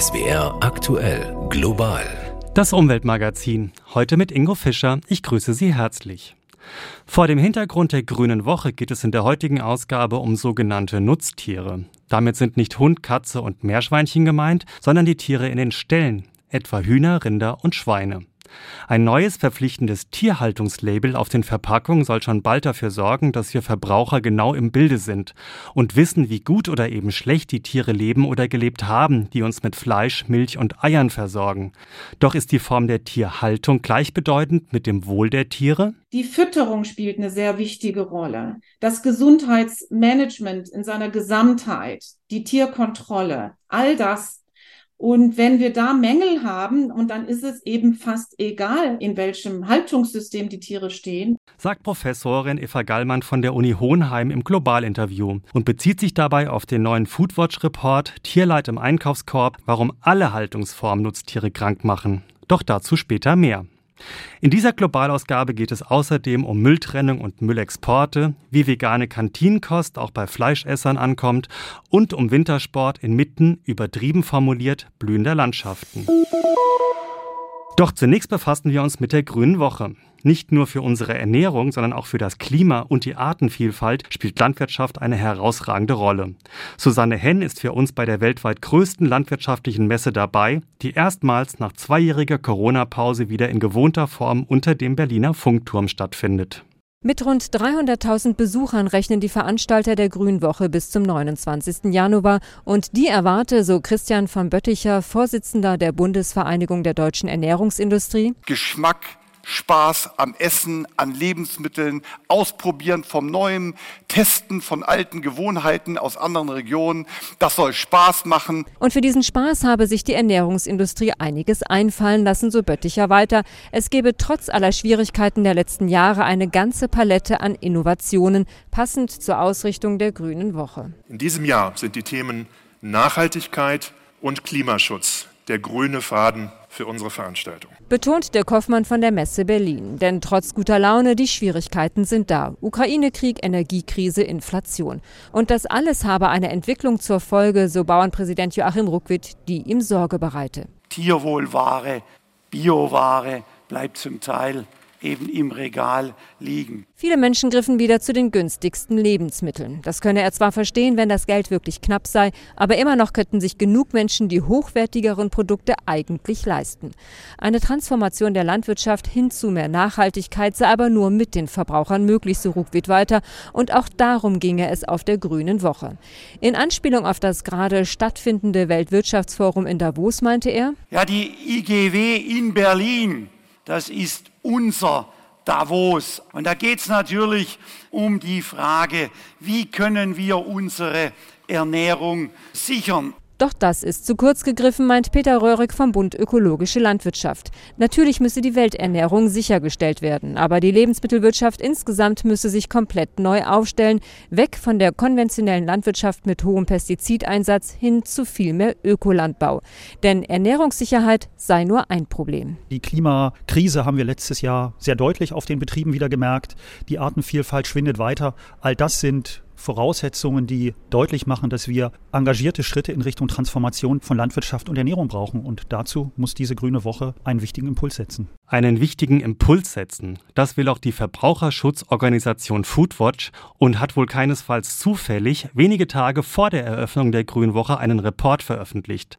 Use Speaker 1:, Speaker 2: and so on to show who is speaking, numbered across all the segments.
Speaker 1: SWR aktuell global.
Speaker 2: Das Umweltmagazin. Heute mit Ingo Fischer. Ich grüße Sie herzlich. Vor dem Hintergrund der Grünen Woche geht es in der heutigen Ausgabe um sogenannte Nutztiere. Damit sind nicht Hund, Katze und Meerschweinchen gemeint, sondern die Tiere in den Ställen, etwa Hühner, Rinder und Schweine. Ein neues verpflichtendes Tierhaltungslabel auf den Verpackungen soll schon bald dafür sorgen, dass wir Verbraucher genau im Bilde sind und wissen, wie gut oder eben schlecht die Tiere leben oder gelebt haben, die uns mit Fleisch, Milch und Eiern versorgen. Doch ist die Form der Tierhaltung gleichbedeutend mit dem Wohl der Tiere?
Speaker 3: Die Fütterung spielt eine sehr wichtige Rolle. Das Gesundheitsmanagement in seiner Gesamtheit, die Tierkontrolle, all das und wenn wir da Mängel haben, und dann ist es eben fast egal, in welchem Haltungssystem die Tiere stehen.
Speaker 2: Sagt Professorin Eva Gallmann von der Uni Hohenheim im Globalinterview und bezieht sich dabei auf den neuen Foodwatch-Report Tierleid im Einkaufskorb, warum alle Haltungsformen Nutztiere krank machen. Doch dazu später mehr. In dieser Globalausgabe geht es außerdem um Mülltrennung und Müllexporte, wie vegane Kantinenkost auch bei Fleischessern ankommt und um Wintersport inmitten, übertrieben formuliert, blühender Landschaften. Doch zunächst befassen wir uns mit der Grünen Woche. Nicht nur für unsere Ernährung, sondern auch für das Klima und die Artenvielfalt spielt Landwirtschaft eine herausragende Rolle. Susanne Henn ist für uns bei der weltweit größten landwirtschaftlichen Messe dabei, die erstmals nach zweijähriger Corona-Pause wieder in gewohnter Form unter dem Berliner Funkturm stattfindet.
Speaker 4: Mit rund 300.000 Besuchern rechnen die Veranstalter der Grünwoche bis zum 29. Januar und die erwarte, so Christian von Bötticher, Vorsitzender der Bundesvereinigung der deutschen Ernährungsindustrie,
Speaker 5: Geschmack, Spaß am Essen, an Lebensmitteln, Ausprobieren vom Neuem, Testen von alten Gewohnheiten aus anderen Regionen. Das soll Spaß machen.
Speaker 4: Und für diesen Spaß habe sich die Ernährungsindustrie einiges einfallen lassen, so Bötticher weiter. Es gebe trotz aller Schwierigkeiten der letzten Jahre eine ganze Palette an Innovationen, passend zur Ausrichtung der Grünen Woche.
Speaker 6: In diesem Jahr sind die Themen Nachhaltigkeit und Klimaschutz der grüne Faden für unsere Veranstaltung.
Speaker 4: Betont der Kaufmann von der Messe Berlin. Denn trotz guter Laune, die Schwierigkeiten sind da. Ukraine-Krieg, Energiekrise, Inflation. Und das alles habe eine Entwicklung zur Folge, so Bauernpräsident Joachim Ruckwitt, die ihm Sorge bereite.
Speaker 7: Tierwohlware, Bioware bleibt zum Teil eben im Regal liegen.
Speaker 4: Viele Menschen griffen wieder zu den günstigsten Lebensmitteln. Das könne er zwar verstehen, wenn das Geld wirklich knapp sei, aber immer noch könnten sich genug Menschen die hochwertigeren Produkte eigentlich leisten. Eine Transformation der Landwirtschaft hin zu mehr Nachhaltigkeit sei aber nur mit den Verbrauchern möglich, so Ruckwied weiter. Und auch darum ginge es auf der Grünen Woche. In Anspielung auf das gerade stattfindende Weltwirtschaftsforum in Davos meinte er,
Speaker 7: Ja, die IGW in Berlin, das ist unser Davos. Und da geht es natürlich um die Frage, wie können wir unsere Ernährung sichern.
Speaker 4: Doch das ist zu kurz gegriffen, meint Peter Röhrig vom Bund Ökologische Landwirtschaft. Natürlich müsse die Welternährung sichergestellt werden, aber die Lebensmittelwirtschaft insgesamt müsse sich komplett neu aufstellen, weg von der konventionellen Landwirtschaft mit hohem Pestizideinsatz hin zu viel mehr Ökolandbau. Denn Ernährungssicherheit sei nur ein Problem.
Speaker 8: Die Klimakrise haben wir letztes Jahr sehr deutlich auf den Betrieben wieder gemerkt. Die Artenvielfalt schwindet weiter. All das sind Voraussetzungen, die deutlich machen, dass wir engagierte Schritte in Richtung Transformation von Landwirtschaft und Ernährung brauchen. Und dazu muss diese grüne Woche einen wichtigen Impuls setzen.
Speaker 2: Einen wichtigen Impuls setzen. Das will auch die Verbraucherschutzorganisation Foodwatch und hat wohl keinesfalls zufällig wenige Tage vor der Eröffnung der Grünen Woche einen Report veröffentlicht.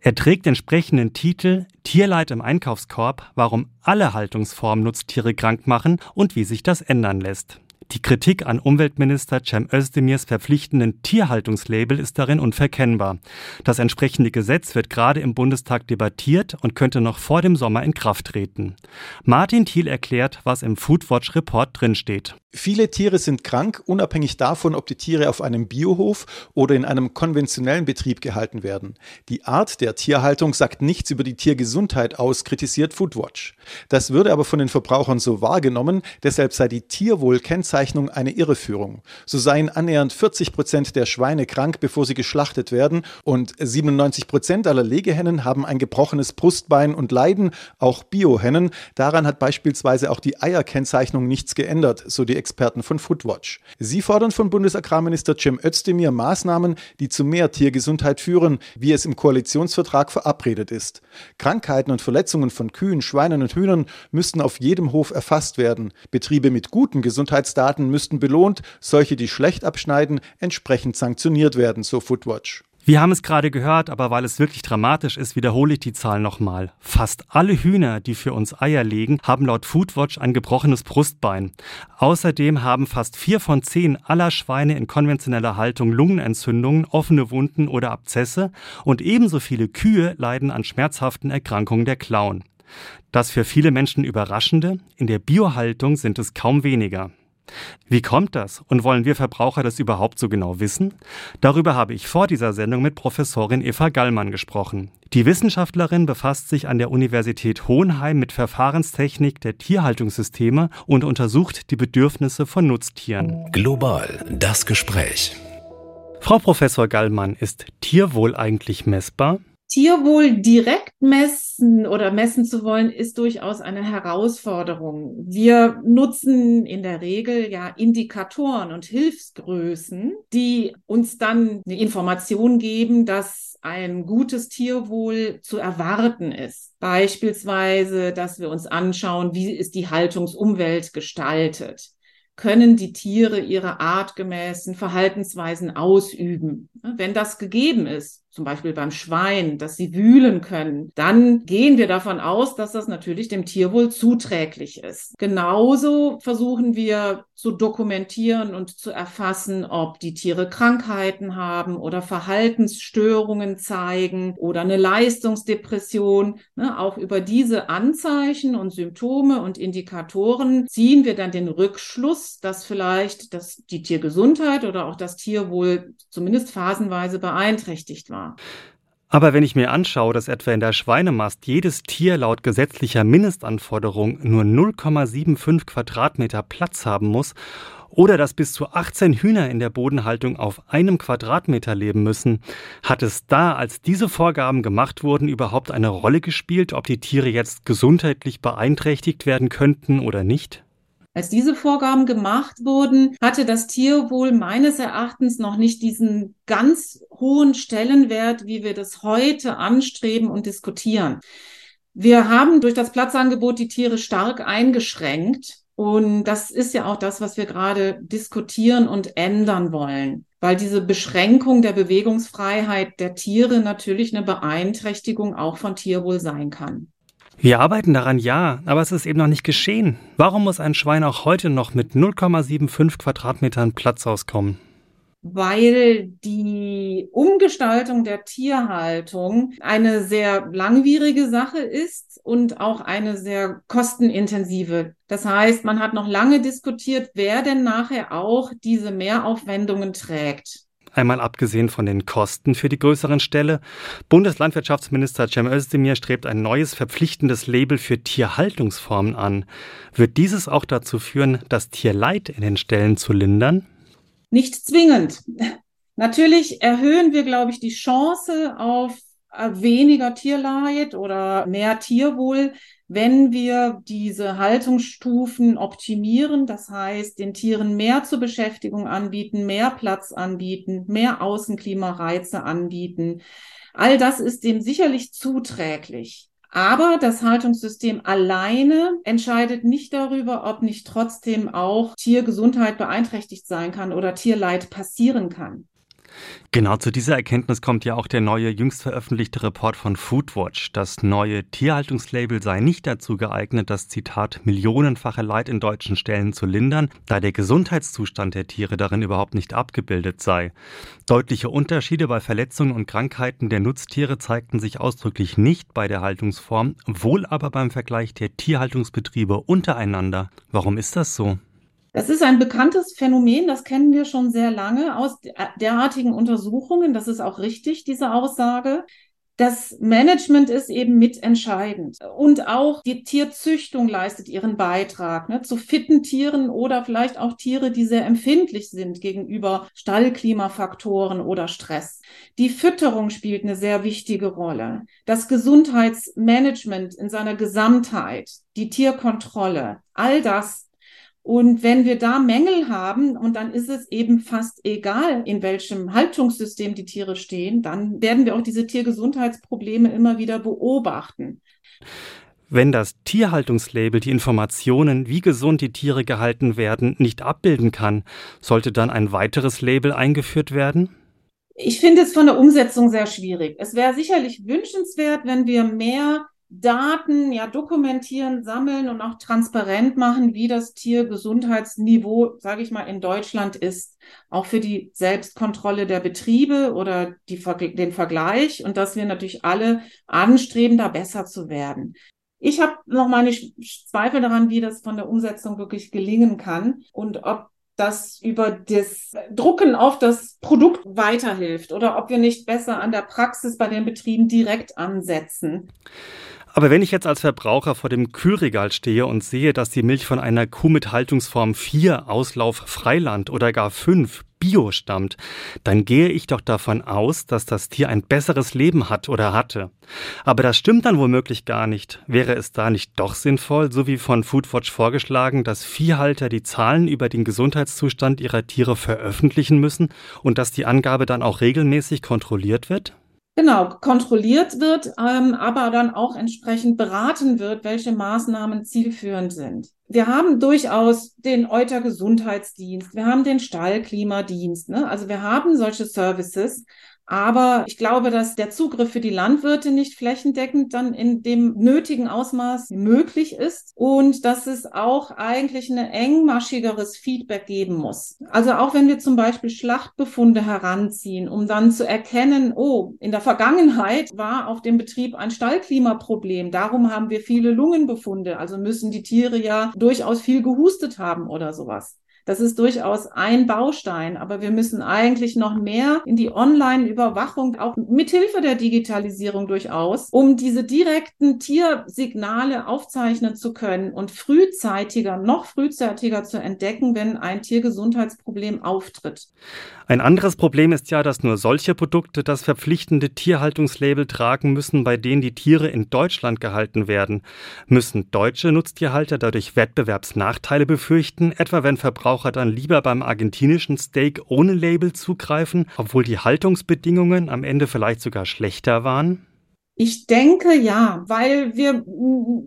Speaker 2: Er trägt entsprechenden Titel Tierleid im Einkaufskorb, warum alle Haltungsformen Nutztiere krank machen und wie sich das ändern lässt. Die Kritik an Umweltminister Cem Özdemirs verpflichtenden Tierhaltungslabel ist darin unverkennbar. Das entsprechende Gesetz wird gerade im Bundestag debattiert und könnte noch vor dem Sommer in Kraft treten. Martin Thiel erklärt, was im Foodwatch Report drinsteht.
Speaker 9: Viele Tiere sind krank, unabhängig davon, ob die Tiere auf einem Biohof oder in einem konventionellen Betrieb gehalten werden. Die Art der Tierhaltung sagt nichts über die Tiergesundheit aus, kritisiert Foodwatch. Das würde aber von den Verbrauchern so wahrgenommen, deshalb sei die Tierwohlkennzeichnung eine Irreführung. So seien annähernd 40 Prozent der Schweine krank, bevor sie geschlachtet werden und 97 Prozent aller Legehennen haben ein gebrochenes Brustbein und leiden, auch Biohennen. Daran hat beispielsweise auch die Eierkennzeichnung nichts geändert, so die Experten von Foodwatch. Sie fordern von Bundesagrarminister Cem Özdemir Maßnahmen, die zu mehr Tiergesundheit führen, wie es im Koalitionsvertrag verabredet ist. Krankheiten und Verletzungen von Kühen, Schweinen und Hühnern müssten auf jedem Hof erfasst werden. Betriebe mit guten Gesundheitsdaten müssten belohnt, solche, die schlecht abschneiden, entsprechend sanktioniert werden, so Foodwatch.
Speaker 2: Wir haben es gerade gehört, aber weil es wirklich dramatisch ist, wiederhole ich die Zahl nochmal. Fast alle Hühner, die für uns Eier legen, haben laut Foodwatch ein gebrochenes Brustbein. Außerdem haben fast vier von zehn aller Schweine in konventioneller Haltung Lungenentzündungen, offene Wunden oder Abzesse und ebenso viele Kühe leiden an schmerzhaften Erkrankungen der Klauen. Das für viele Menschen Überraschende, in der Biohaltung sind es kaum weniger. Wie kommt das und wollen wir Verbraucher das überhaupt so genau wissen? Darüber habe ich vor dieser Sendung mit Professorin Eva Gallmann gesprochen. Die Wissenschaftlerin befasst sich an der Universität Hohenheim mit Verfahrenstechnik der Tierhaltungssysteme und untersucht die Bedürfnisse von Nutztieren.
Speaker 1: Global das Gespräch.
Speaker 2: Frau Professor Gallmann, ist Tierwohl eigentlich messbar?
Speaker 3: Tierwohl direkt messen oder messen zu wollen, ist durchaus eine Herausforderung. Wir nutzen in der Regel ja Indikatoren und Hilfsgrößen, die uns dann eine Information geben, dass ein gutes Tierwohl zu erwarten ist. Beispielsweise, dass wir uns anschauen, wie ist die Haltungsumwelt gestaltet können die Tiere ihre artgemäßen Verhaltensweisen ausüben. Wenn das gegeben ist, zum Beispiel beim Schwein, dass sie wühlen können, dann gehen wir davon aus, dass das natürlich dem Tierwohl zuträglich ist. Genauso versuchen wir zu dokumentieren und zu erfassen, ob die Tiere Krankheiten haben oder Verhaltensstörungen zeigen oder eine Leistungsdepression. Ne, auch über diese Anzeichen und Symptome und Indikatoren ziehen wir dann den Rückschluss, dass vielleicht das, die Tiergesundheit oder auch das Tierwohl zumindest phasenweise beeinträchtigt war.
Speaker 2: Aber wenn ich mir anschaue, dass etwa in der Schweinemast jedes Tier laut gesetzlicher Mindestanforderung nur 0,75 Quadratmeter Platz haben muss oder dass bis zu 18 Hühner in der Bodenhaltung auf einem Quadratmeter leben müssen, hat es da, als diese Vorgaben gemacht wurden, überhaupt eine Rolle gespielt, ob die Tiere jetzt gesundheitlich beeinträchtigt werden könnten oder nicht?
Speaker 3: Als diese Vorgaben gemacht wurden, hatte das Tierwohl meines Erachtens noch nicht diesen ganz hohen Stellenwert, wie wir das heute anstreben und diskutieren. Wir haben durch das Platzangebot die Tiere stark eingeschränkt. Und das ist ja auch das, was wir gerade diskutieren und ändern wollen, weil diese Beschränkung der Bewegungsfreiheit der Tiere natürlich eine Beeinträchtigung auch von Tierwohl sein kann.
Speaker 2: Wir arbeiten daran, ja, aber es ist eben noch nicht geschehen. Warum muss ein Schwein auch heute noch mit 0,75 Quadratmetern Platz auskommen?
Speaker 3: Weil die Umgestaltung der Tierhaltung eine sehr langwierige Sache ist und auch eine sehr kostenintensive. Das heißt, man hat noch lange diskutiert, wer denn nachher auch diese Mehraufwendungen trägt
Speaker 2: einmal abgesehen von den Kosten für die größeren Ställe. Bundeslandwirtschaftsminister Cem Özdemir strebt ein neues verpflichtendes Label für Tierhaltungsformen an. Wird dieses auch dazu führen, das Tierleid in den Ställen zu lindern?
Speaker 3: Nicht zwingend. Natürlich erhöhen wir, glaube ich, die Chance auf weniger Tierleid oder mehr Tierwohl, wenn wir diese Haltungsstufen optimieren, das heißt, den Tieren mehr zur Beschäftigung anbieten, mehr Platz anbieten, mehr Außenklimareize anbieten. All das ist dem sicherlich zuträglich. Aber das Haltungssystem alleine entscheidet nicht darüber, ob nicht trotzdem auch Tiergesundheit beeinträchtigt sein kann oder Tierleid passieren kann.
Speaker 2: Genau zu dieser Erkenntnis kommt ja auch der neue jüngst veröffentlichte Report von Foodwatch. Das neue Tierhaltungslabel sei nicht dazu geeignet, das Zitat millionenfache Leid in deutschen Ställen zu lindern, da der Gesundheitszustand der Tiere darin überhaupt nicht abgebildet sei. Deutliche Unterschiede bei Verletzungen und Krankheiten der Nutztiere zeigten sich ausdrücklich nicht bei der Haltungsform, wohl aber beim Vergleich der Tierhaltungsbetriebe untereinander. Warum ist das so?
Speaker 3: Das ist ein bekanntes Phänomen, das kennen wir schon sehr lange aus derartigen Untersuchungen. Das ist auch richtig, diese Aussage. Das Management ist eben mitentscheidend. Und auch die Tierzüchtung leistet ihren Beitrag ne, zu fitten Tieren oder vielleicht auch Tiere, die sehr empfindlich sind gegenüber Stallklimafaktoren oder Stress. Die Fütterung spielt eine sehr wichtige Rolle. Das Gesundheitsmanagement in seiner Gesamtheit, die Tierkontrolle, all das Und wenn wir da Mängel haben, und dann ist es eben fast egal, in welchem Haltungssystem die Tiere stehen, dann werden wir auch diese Tiergesundheitsprobleme immer wieder beobachten.
Speaker 2: Wenn das Tierhaltungslabel die Informationen, wie gesund die Tiere gehalten werden, nicht abbilden kann, sollte dann ein weiteres Label eingeführt werden?
Speaker 3: Ich finde es von der Umsetzung sehr schwierig. Es wäre sicherlich wünschenswert, wenn wir mehr Daten ja dokumentieren, sammeln und auch transparent machen, wie das Tiergesundheitsniveau, sage ich mal, in Deutschland ist, auch für die Selbstkontrolle der Betriebe oder die, den Vergleich und dass wir natürlich alle anstreben, da besser zu werden. Ich habe noch meine Zweifel daran, wie das von der Umsetzung wirklich gelingen kann und ob das über das Drucken auf das Produkt weiterhilft oder ob wir nicht besser an der Praxis bei den Betrieben direkt ansetzen.
Speaker 2: Aber wenn ich jetzt als Verbraucher vor dem Kühlregal stehe und sehe, dass die Milch von einer Kuh mit Haltungsform 4 Auslauf Freiland oder gar 5 Bio stammt, dann gehe ich doch davon aus, dass das Tier ein besseres Leben hat oder hatte. Aber das stimmt dann womöglich gar nicht. Wäre es da nicht doch sinnvoll, so wie von Foodwatch vorgeschlagen, dass Viehhalter die Zahlen über den Gesundheitszustand ihrer Tiere veröffentlichen müssen und dass die Angabe dann auch regelmäßig kontrolliert wird?
Speaker 3: Genau, kontrolliert wird, ähm, aber dann auch entsprechend beraten wird, welche Maßnahmen zielführend sind. Wir haben durchaus den Euter Gesundheitsdienst, wir haben den Stallklimadienst, ne? also wir haben solche Services, aber ich glaube, dass der Zugriff für die Landwirte nicht flächendeckend dann in dem nötigen Ausmaß möglich ist und dass es auch eigentlich ein engmaschigeres Feedback geben muss. Also auch wenn wir zum Beispiel Schlachtbefunde heranziehen, um dann zu erkennen, oh, in der Vergangenheit war auf dem Betrieb ein Stallklimaproblem. Darum haben wir viele Lungenbefunde. Also müssen die Tiere ja durchaus viel gehustet haben oder sowas. Das ist durchaus ein Baustein, aber wir müssen eigentlich noch mehr in die Online-Überwachung, auch mithilfe der Digitalisierung durchaus, um diese direkten Tiersignale aufzeichnen zu können und frühzeitiger, noch frühzeitiger zu entdecken, wenn ein Tiergesundheitsproblem auftritt.
Speaker 2: Ein anderes Problem ist ja, dass nur solche Produkte das verpflichtende Tierhaltungslabel tragen müssen, bei denen die Tiere in Deutschland gehalten werden. Müssen deutsche Nutztierhalter dadurch Wettbewerbsnachteile befürchten, etwa wenn Verbraucher dann lieber beim argentinischen Steak ohne Label zugreifen, obwohl die Haltungsbedingungen am Ende vielleicht sogar schlechter waren?
Speaker 3: Ich denke ja, weil wir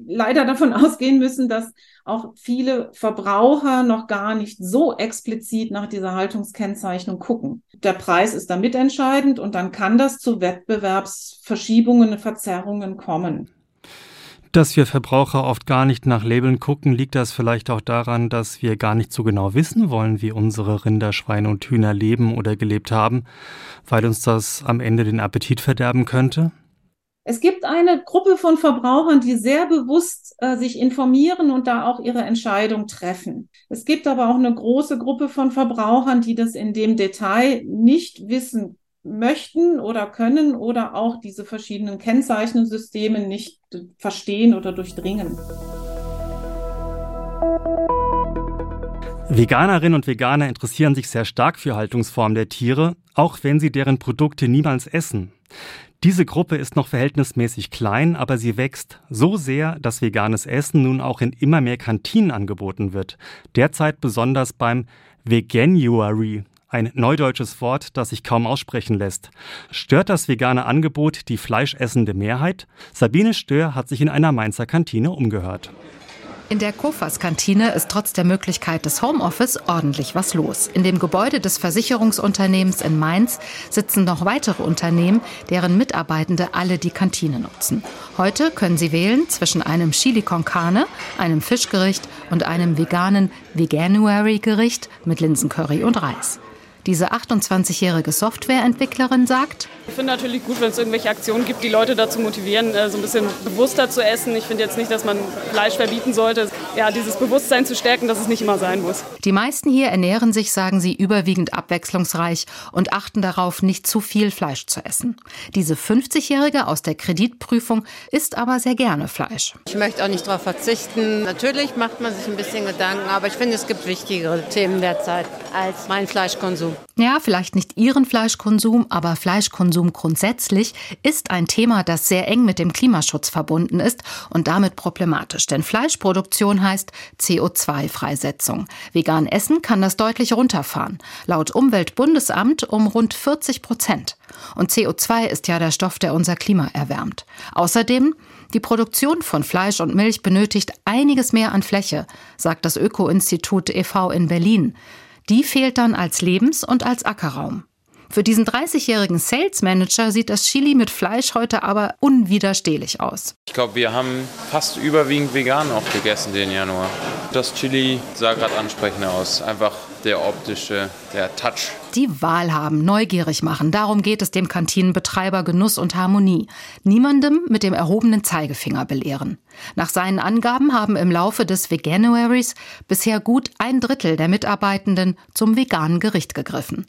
Speaker 3: leider davon ausgehen müssen, dass auch viele Verbraucher noch gar nicht so explizit nach dieser Haltungskennzeichnung gucken. Der Preis ist da mitentscheidend und dann kann das zu Wettbewerbsverschiebungen, Verzerrungen kommen.
Speaker 2: Dass wir Verbraucher oft gar nicht nach Labeln gucken, liegt das vielleicht auch daran, dass wir gar nicht so genau wissen wollen, wie unsere Rinder, Schweine und Hühner leben oder gelebt haben, weil uns das am Ende den Appetit verderben könnte?
Speaker 3: Es gibt eine Gruppe von Verbrauchern, die sehr bewusst äh, sich informieren und da auch ihre Entscheidung treffen. Es gibt aber auch eine große Gruppe von Verbrauchern, die das in dem Detail nicht wissen möchten oder können oder auch diese verschiedenen Kennzeichnungssysteme nicht verstehen oder durchdringen.
Speaker 2: Veganerinnen und Veganer interessieren sich sehr stark für Haltungsformen der Tiere, auch wenn sie deren Produkte niemals essen. Diese Gruppe ist noch verhältnismäßig klein, aber sie wächst so sehr, dass veganes Essen nun auch in immer mehr Kantinen angeboten wird. Derzeit besonders beim Veganuary, ein neudeutsches Wort, das sich kaum aussprechen lässt. Stört das vegane Angebot die fleischessende Mehrheit? Sabine Stör hat sich in einer Mainzer Kantine umgehört.
Speaker 10: In der Kofas-Kantine ist trotz der Möglichkeit des Homeoffice ordentlich was los. In dem Gebäude des Versicherungsunternehmens in Mainz sitzen noch weitere Unternehmen, deren Mitarbeitende alle die Kantine nutzen. Heute können sie wählen zwischen einem Chili con Carne, einem Fischgericht und einem veganen Veganuary-Gericht mit Linsencurry und Reis. Diese 28-jährige Softwareentwicklerin sagt,
Speaker 11: ich finde natürlich gut, wenn es irgendwelche Aktionen gibt, die Leute dazu motivieren, äh, so ein bisschen bewusster zu essen. Ich finde jetzt nicht, dass man Fleisch verbieten sollte. Ja, dieses Bewusstsein zu stärken, dass es nicht immer sein muss.
Speaker 10: Die meisten hier ernähren sich, sagen sie, überwiegend abwechslungsreich und achten darauf, nicht zu viel Fleisch zu essen. Diese 50-jährige aus der Kreditprüfung isst aber sehr gerne Fleisch.
Speaker 12: Ich möchte auch nicht darauf verzichten. Natürlich macht man sich ein bisschen Gedanken, aber ich finde, es gibt wichtigere Themen derzeit als mein Fleischkonsum.
Speaker 10: Ja, vielleicht nicht Ihren Fleischkonsum, aber Fleischkonsum grundsätzlich ist ein Thema, das sehr eng mit dem Klimaschutz verbunden ist und damit problematisch. Denn Fleischproduktion heißt CO2-Freisetzung. Vegan essen kann das deutlich runterfahren. Laut Umweltbundesamt um rund 40 Prozent. Und CO2 ist ja der Stoff, der unser Klima erwärmt. Außerdem die Produktion von Fleisch und Milch benötigt einiges mehr an Fläche, sagt das Öko-Institut e.V. in Berlin. Die fehlt dann als Lebens- und als Ackerraum. Für diesen 30-jährigen Sales Manager sieht das Chili mit Fleisch heute aber unwiderstehlich aus.
Speaker 13: Ich glaube, wir haben fast überwiegend vegan auch gegessen den Januar. Das Chili sah gerade ansprechender aus. Einfach der optische, der Touch.
Speaker 10: Die Wahl haben, neugierig machen. Darum geht es dem Kantinenbetreiber Genuss und Harmonie. Niemandem mit dem erhobenen Zeigefinger belehren. Nach seinen Angaben haben im Laufe des Veganuaries bisher gut ein Drittel der Mitarbeitenden zum veganen Gericht gegriffen.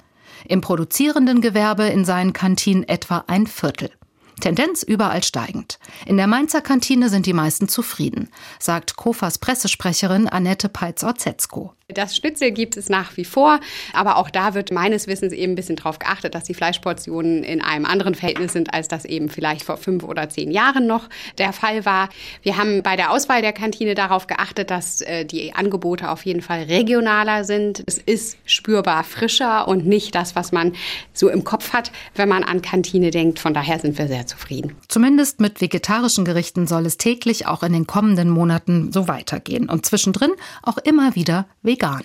Speaker 10: Im produzierenden Gewerbe in seinen Kantinen etwa ein Viertel. Tendenz überall steigend. In der Mainzer Kantine sind die meisten zufrieden, sagt Kofas Pressesprecherin Annette Peitz-Orzetzko.
Speaker 14: Das Schnitzel gibt es nach wie vor, aber auch da wird meines Wissens eben ein bisschen darauf geachtet, dass die Fleischportionen in einem anderen Verhältnis sind, als das eben vielleicht vor fünf oder zehn Jahren noch der Fall war. Wir haben bei der Auswahl der Kantine darauf geachtet, dass äh, die Angebote auf jeden Fall regionaler sind. Es ist spürbar frischer und nicht das, was man so im Kopf hat, wenn man an Kantine denkt. Von daher sind wir sehr zufrieden.
Speaker 10: Zumindest mit vegetarischen Gerichten soll es täglich auch in den kommenden Monaten so weitergehen und zwischendrin auch immer wieder vegan vegan.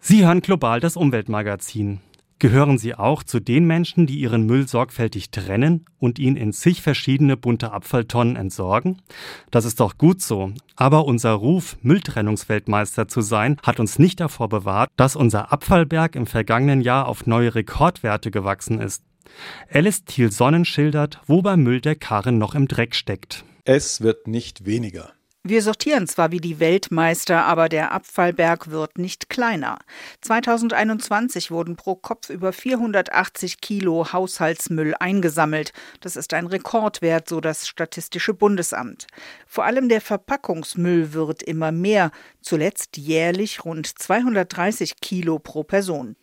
Speaker 2: Sie hören global das Umweltmagazin. Gehören Sie auch zu den Menschen, die ihren Müll sorgfältig trennen und ihn in zig verschiedene bunte Abfalltonnen entsorgen? Das ist doch gut so. Aber unser Ruf, Mülltrennungsweltmeister zu sein, hat uns nicht davor bewahrt, dass unser Abfallberg im vergangenen Jahr auf neue Rekordwerte gewachsen ist. Alice Thiel Sonnen schildert, wo beim Müll der Karren noch im Dreck steckt.
Speaker 9: Es wird nicht weniger.
Speaker 15: Wir sortieren zwar wie die Weltmeister, aber der Abfallberg wird nicht kleiner. 2021 wurden pro Kopf über 480 Kilo Haushaltsmüll eingesammelt. Das ist ein Rekordwert, so das Statistische Bundesamt. Vor allem der Verpackungsmüll wird immer mehr, zuletzt jährlich rund 230 Kilo pro Person.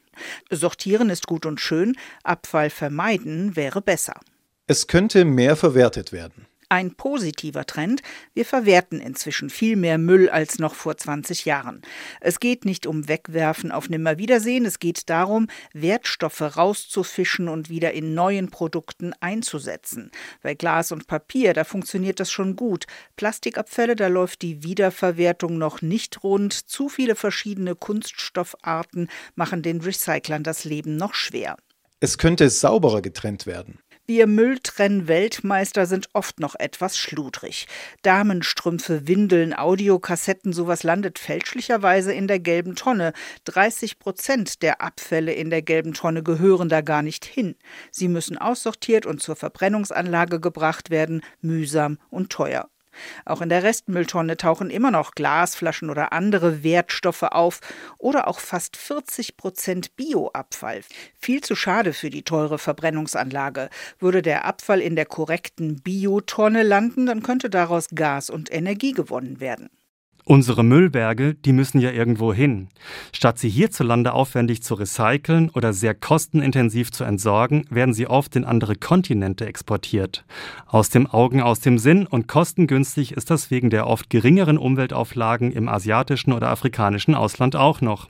Speaker 15: Sortieren ist gut und schön, Abfall vermeiden wäre besser.
Speaker 9: Es könnte mehr verwertet werden
Speaker 15: ein positiver Trend. Wir verwerten inzwischen viel mehr Müll als noch vor 20 Jahren. Es geht nicht um Wegwerfen auf Nimmerwiedersehen, es geht darum, Wertstoffe rauszufischen und wieder in neuen Produkten einzusetzen. Bei Glas und Papier, da funktioniert das schon gut. Plastikabfälle, da läuft die Wiederverwertung noch nicht rund. Zu viele verschiedene Kunststoffarten machen den Recyclern das Leben noch schwer.
Speaker 9: Es könnte sauberer getrennt werden.
Speaker 15: Wir Mülltrenn-Weltmeister sind oft noch etwas schludrig. Damenstrümpfe, Windeln, Audiokassetten, sowas landet fälschlicherweise in der gelben Tonne. 30 Prozent der Abfälle in der gelben Tonne gehören da gar nicht hin. Sie müssen aussortiert und zur Verbrennungsanlage gebracht werden, mühsam und teuer. Auch in der Restmülltonne tauchen immer noch Glasflaschen oder andere Wertstoffe auf oder auch fast 40 Prozent Bioabfall. Viel zu schade für die teure Verbrennungsanlage. Würde der Abfall in der korrekten Biotonne landen, dann könnte daraus Gas und Energie gewonnen werden.
Speaker 2: Unsere Müllberge, die müssen ja irgendwo hin. Statt sie hierzulande aufwendig zu recyceln oder sehr kostenintensiv zu entsorgen, werden sie oft in andere Kontinente exportiert. Aus dem Augen, aus dem Sinn und kostengünstig ist das wegen der oft geringeren Umweltauflagen im asiatischen oder afrikanischen Ausland auch noch.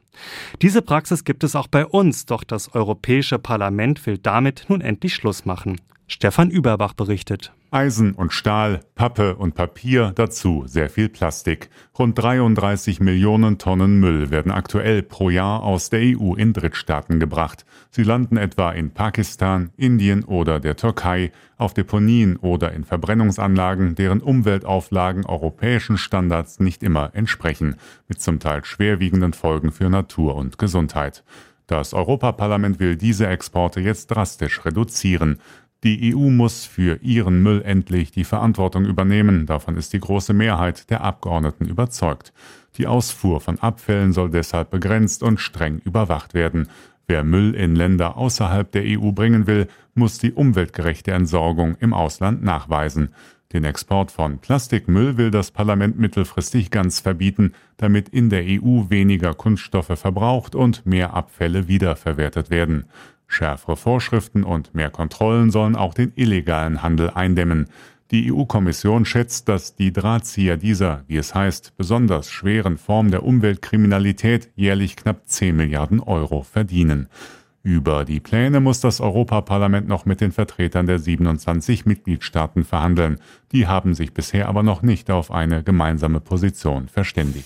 Speaker 2: Diese Praxis gibt es auch bei uns, doch das Europäische Parlament will damit nun endlich Schluss machen. Stefan Überbach berichtet.
Speaker 16: Eisen und Stahl, Pappe und Papier, dazu sehr viel Plastik. Rund 33 Millionen Tonnen Müll werden aktuell pro Jahr aus der EU in Drittstaaten gebracht. Sie landen etwa in Pakistan, Indien oder der Türkei, auf Deponien oder in Verbrennungsanlagen, deren Umweltauflagen europäischen Standards nicht immer entsprechen, mit zum Teil schwerwiegenden Folgen für Natur und Gesundheit. Das Europaparlament will diese Exporte jetzt drastisch reduzieren. Die EU muss für ihren Müll endlich die Verantwortung übernehmen, davon ist die große Mehrheit der Abgeordneten überzeugt. Die Ausfuhr von Abfällen soll deshalb begrenzt und streng überwacht werden. Wer Müll in Länder außerhalb der EU bringen will, muss die umweltgerechte Entsorgung im Ausland nachweisen. Den Export von Plastikmüll will das Parlament mittelfristig ganz verbieten, damit in der EU weniger Kunststoffe verbraucht und mehr Abfälle wiederverwertet werden. Schärfere Vorschriften und mehr Kontrollen sollen auch den illegalen Handel eindämmen. Die EU-Kommission schätzt, dass die Drahtzieher dieser, wie es heißt, besonders schweren Form der Umweltkriminalität jährlich knapp 10 Milliarden Euro verdienen. Über die Pläne muss das Europaparlament noch mit den Vertretern der 27 Mitgliedstaaten verhandeln. Die haben sich bisher aber noch nicht auf eine gemeinsame Position verständigt.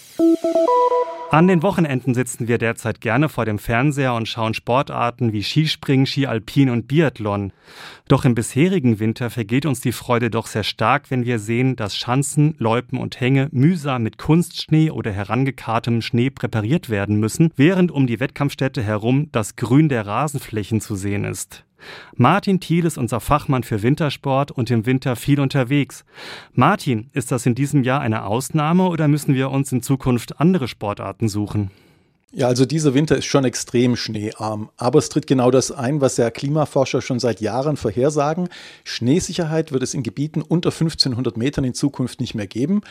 Speaker 2: An den Wochenenden sitzen wir derzeit gerne vor dem Fernseher und schauen Sportarten wie Skispringen, Skialpin und Biathlon. Doch im bisherigen Winter vergeht uns die Freude doch sehr stark, wenn wir sehen, dass Schanzen, Loipen und Hänge mühsam mit Kunstschnee oder herangekartem Schnee präpariert werden müssen, während um die Wettkampfstätte herum das Grün der Rasenflächen zu sehen ist. Martin Thiel ist unser Fachmann für Wintersport und im Winter viel unterwegs. Martin, ist das in diesem Jahr eine Ausnahme oder müssen wir uns in Zukunft andere Sportarten suchen?
Speaker 9: Ja, also dieser Winter ist schon extrem schneearm. Aber es tritt genau das ein, was ja Klimaforscher schon seit Jahren vorhersagen. Schneesicherheit wird es in Gebieten unter 1500 Metern in Zukunft nicht mehr geben.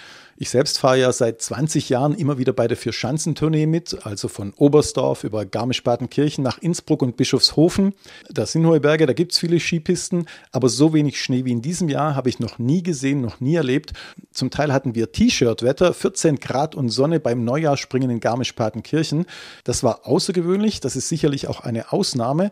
Speaker 9: Ich selbst fahre ja seit 20 Jahren immer wieder bei der Vier-Schanzentournee mit, also von Oberstdorf über Garmisch-Partenkirchen nach Innsbruck und Bischofshofen. Das sind hohe Berge, da gibt es viele Skipisten, aber so wenig Schnee wie in diesem Jahr habe ich noch nie gesehen, noch nie erlebt. Zum Teil hatten wir T-Shirt-Wetter, 14 Grad und Sonne beim Neujahrspringen in Garmisch-Partenkirchen. Das war außergewöhnlich, das ist sicherlich auch eine Ausnahme.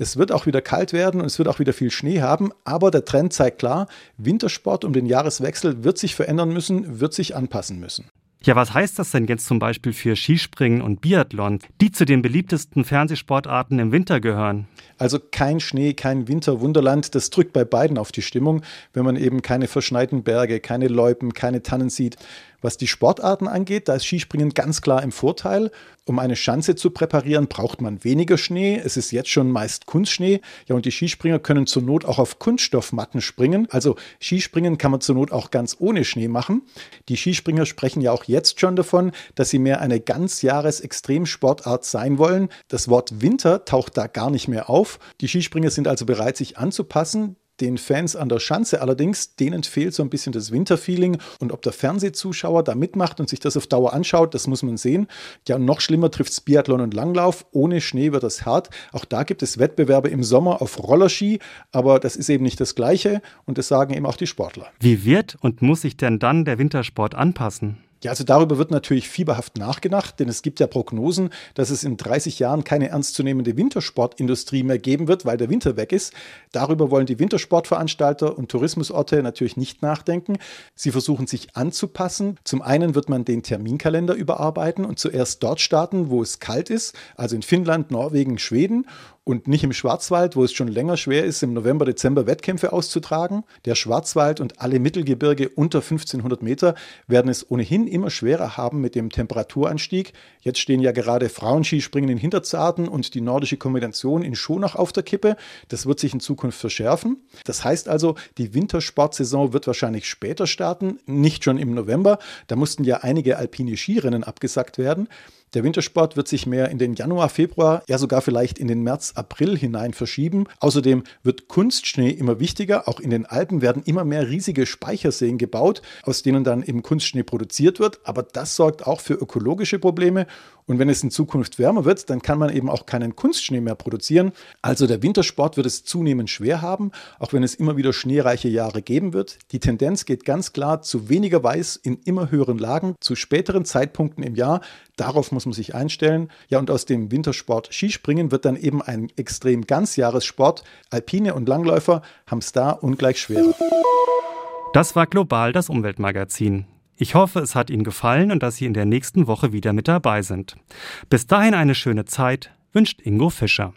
Speaker 9: Es wird auch wieder kalt werden und es wird auch wieder viel Schnee haben, aber der Trend zeigt klar, Wintersport um den Jahreswechsel wird sich verändern müssen, wird sich anpassen müssen.
Speaker 2: Ja, was heißt das denn jetzt zum Beispiel für Skispringen und Biathlon, die zu den beliebtesten Fernsehsportarten im Winter gehören?
Speaker 9: Also kein Schnee, kein Winterwunderland, das drückt bei beiden auf die Stimmung, wenn man eben keine verschneiten Berge, keine Loipen, keine Tannen sieht. Was die Sportarten angeht, da ist Skispringen ganz klar im Vorteil. Um eine Schanze zu präparieren, braucht man weniger Schnee. Es ist jetzt schon meist Kunstschnee. Ja, und die Skispringer können zur Not auch auf Kunststoffmatten springen. Also Skispringen kann man zur Not auch ganz ohne Schnee machen. Die Skispringer sprechen ja auch jetzt schon davon, dass sie mehr eine Ganzjahres-Extremsportart sein wollen. Das Wort Winter taucht da gar nicht mehr auf. Die Skispringer sind also bereit, sich anzupassen. Den Fans an der Schanze allerdings, denen fehlt so ein bisschen das Winterfeeling. Und ob der Fernsehzuschauer da mitmacht und sich das auf Dauer anschaut, das muss man sehen. Ja, noch schlimmer trifft es Biathlon und Langlauf. Ohne Schnee wird das hart. Auch da gibt es Wettbewerbe im Sommer auf Rollerski, aber das ist eben nicht das Gleiche und das sagen eben auch die Sportler.
Speaker 2: Wie wird und muss sich denn dann der Wintersport anpassen?
Speaker 9: Ja, also darüber wird natürlich fieberhaft nachgedacht, denn es gibt ja Prognosen, dass es in 30 Jahren keine ernstzunehmende Wintersportindustrie mehr geben wird, weil der Winter weg ist. Darüber wollen die Wintersportveranstalter und Tourismusorte natürlich nicht nachdenken. Sie versuchen sich anzupassen. Zum einen wird man den Terminkalender überarbeiten und zuerst dort starten, wo es kalt ist, also in Finnland, Norwegen, Schweden und nicht im Schwarzwald, wo es schon länger schwer ist, im November, Dezember Wettkämpfe auszutragen. Der Schwarzwald und alle Mittelgebirge unter 1500 Meter werden es ohnehin immer schwerer haben mit dem Temperaturanstieg. Jetzt stehen ja gerade Frauenskispringen in Hinterzarten und die nordische Kombination in Schonach auf der Kippe. Das wird sich in Zukunft verschärfen. Das heißt also, die Wintersportsaison wird wahrscheinlich später starten, nicht schon im November. Da mussten ja einige alpine Skirennen abgesagt werden. Der Wintersport wird sich mehr in den Januar, Februar, ja sogar vielleicht in den März, April hinein verschieben. Außerdem wird Kunstschnee immer wichtiger. Auch in den Alpen werden immer mehr riesige Speicherseen gebaut, aus denen dann eben Kunstschnee produziert wird. Aber das sorgt auch für ökologische Probleme. Und wenn es in Zukunft wärmer wird, dann kann man eben auch keinen Kunstschnee mehr produzieren. Also der Wintersport wird es zunehmend schwer haben, auch wenn es immer wieder schneereiche Jahre geben wird. Die Tendenz geht ganz klar zu weniger Weiß in immer höheren Lagen, zu späteren Zeitpunkten im Jahr. Darauf muss man sich einstellen. Ja, und aus dem Wintersport Skispringen wird dann eben ein extrem Ganzjahressport. Alpine und Langläufer haben es da ungleich schwerer.
Speaker 2: Das war global das Umweltmagazin. Ich hoffe, es hat Ihnen gefallen und dass Sie in der nächsten Woche wieder mit dabei sind. Bis dahin eine schöne Zeit, wünscht Ingo Fischer.